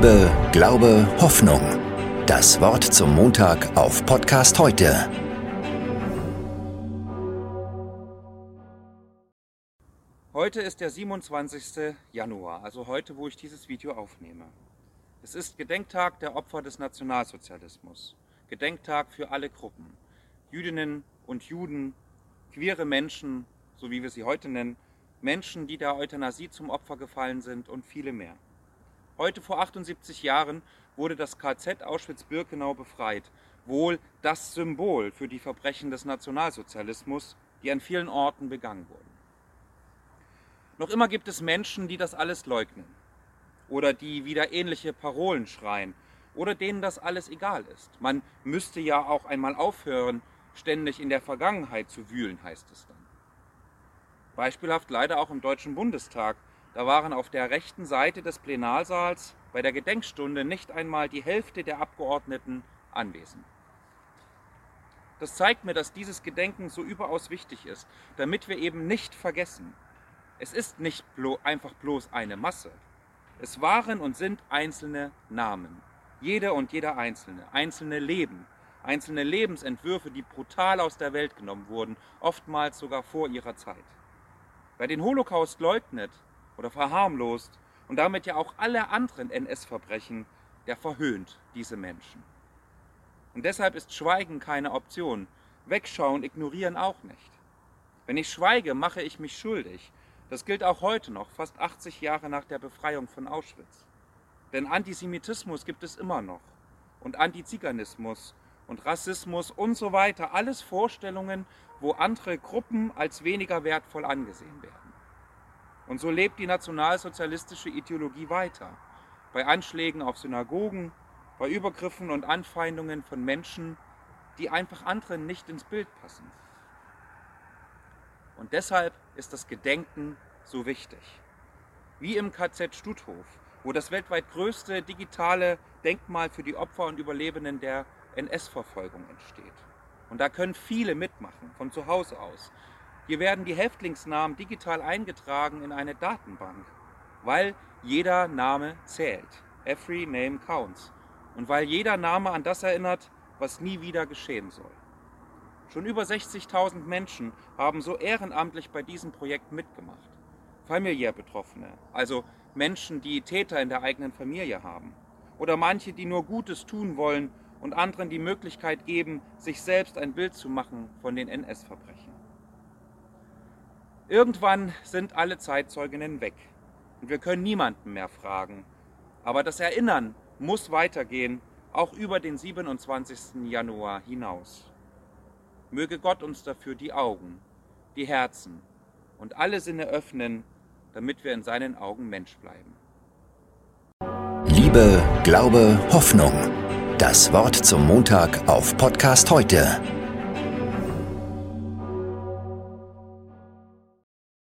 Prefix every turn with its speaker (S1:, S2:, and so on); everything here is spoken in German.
S1: Liebe, Glaube, Hoffnung. Das Wort zum Montag auf Podcast heute.
S2: Heute ist der 27. Januar, also heute, wo ich dieses Video aufnehme. Es ist Gedenktag der Opfer des Nationalsozialismus. Gedenktag für alle Gruppen. Jüdinnen und Juden, queere Menschen, so wie wir sie heute nennen, Menschen, die der Euthanasie zum Opfer gefallen sind und viele mehr. Heute vor 78 Jahren wurde das KZ Auschwitz-Birkenau befreit, wohl das Symbol für die Verbrechen des Nationalsozialismus, die an vielen Orten begangen wurden. Noch immer gibt es Menschen, die das alles leugnen oder die wieder ähnliche Parolen schreien oder denen das alles egal ist. Man müsste ja auch einmal aufhören, ständig in der Vergangenheit zu wühlen, heißt es dann. Beispielhaft leider auch im Deutschen Bundestag. Da waren auf der rechten Seite des Plenarsaals bei der Gedenkstunde nicht einmal die Hälfte der Abgeordneten anwesend. Das zeigt mir, dass dieses Gedenken so überaus wichtig ist, damit wir eben nicht vergessen. Es ist nicht blo einfach bloß eine Masse. Es waren und sind einzelne Namen. Jede und jeder Einzelne, einzelne Leben, einzelne Lebensentwürfe, die brutal aus der Welt genommen wurden, oftmals sogar vor ihrer Zeit. Wer den Holocaust leugnet oder verharmlost und damit ja auch alle anderen NS-Verbrechen, der verhöhnt diese Menschen. Und deshalb ist Schweigen keine Option. Wegschauen, ignorieren auch nicht. Wenn ich schweige, mache ich mich schuldig. Das gilt auch heute noch, fast 80 Jahre nach der Befreiung von Auschwitz. Denn Antisemitismus gibt es immer noch. Und Antiziganismus und Rassismus und so weiter. Alles Vorstellungen, wo andere Gruppen als weniger wertvoll angesehen werden. Und so lebt die nationalsozialistische Ideologie weiter. Bei Anschlägen auf Synagogen, bei Übergriffen und Anfeindungen von Menschen, die einfach anderen nicht ins Bild passen. Und deshalb ist das Gedenken so wichtig. Wie im KZ Stutthof, wo das weltweit größte digitale Denkmal für die Opfer und Überlebenden der NS-Verfolgung entsteht. Und da können viele mitmachen, von zu Hause aus. Hier werden die Häftlingsnamen digital eingetragen in eine Datenbank, weil jeder Name zählt. Every name counts. Und weil jeder Name an das erinnert, was nie wieder geschehen soll. Schon über 60.000 Menschen haben so ehrenamtlich bei diesem Projekt mitgemacht. Familiär Betroffene, also Menschen, die Täter in der eigenen Familie haben. Oder manche, die nur Gutes tun wollen und anderen die Möglichkeit geben, sich selbst ein Bild zu machen von den NS-Verbrechen. Irgendwann sind alle Zeitzeuginnen weg und wir können niemanden mehr fragen. Aber das Erinnern muss weitergehen, auch über den 27. Januar hinaus. Möge Gott uns dafür die Augen, die Herzen und alle Sinne öffnen, damit wir in seinen Augen Mensch bleiben.
S1: Liebe, Glaube, Hoffnung. Das Wort zum Montag auf Podcast heute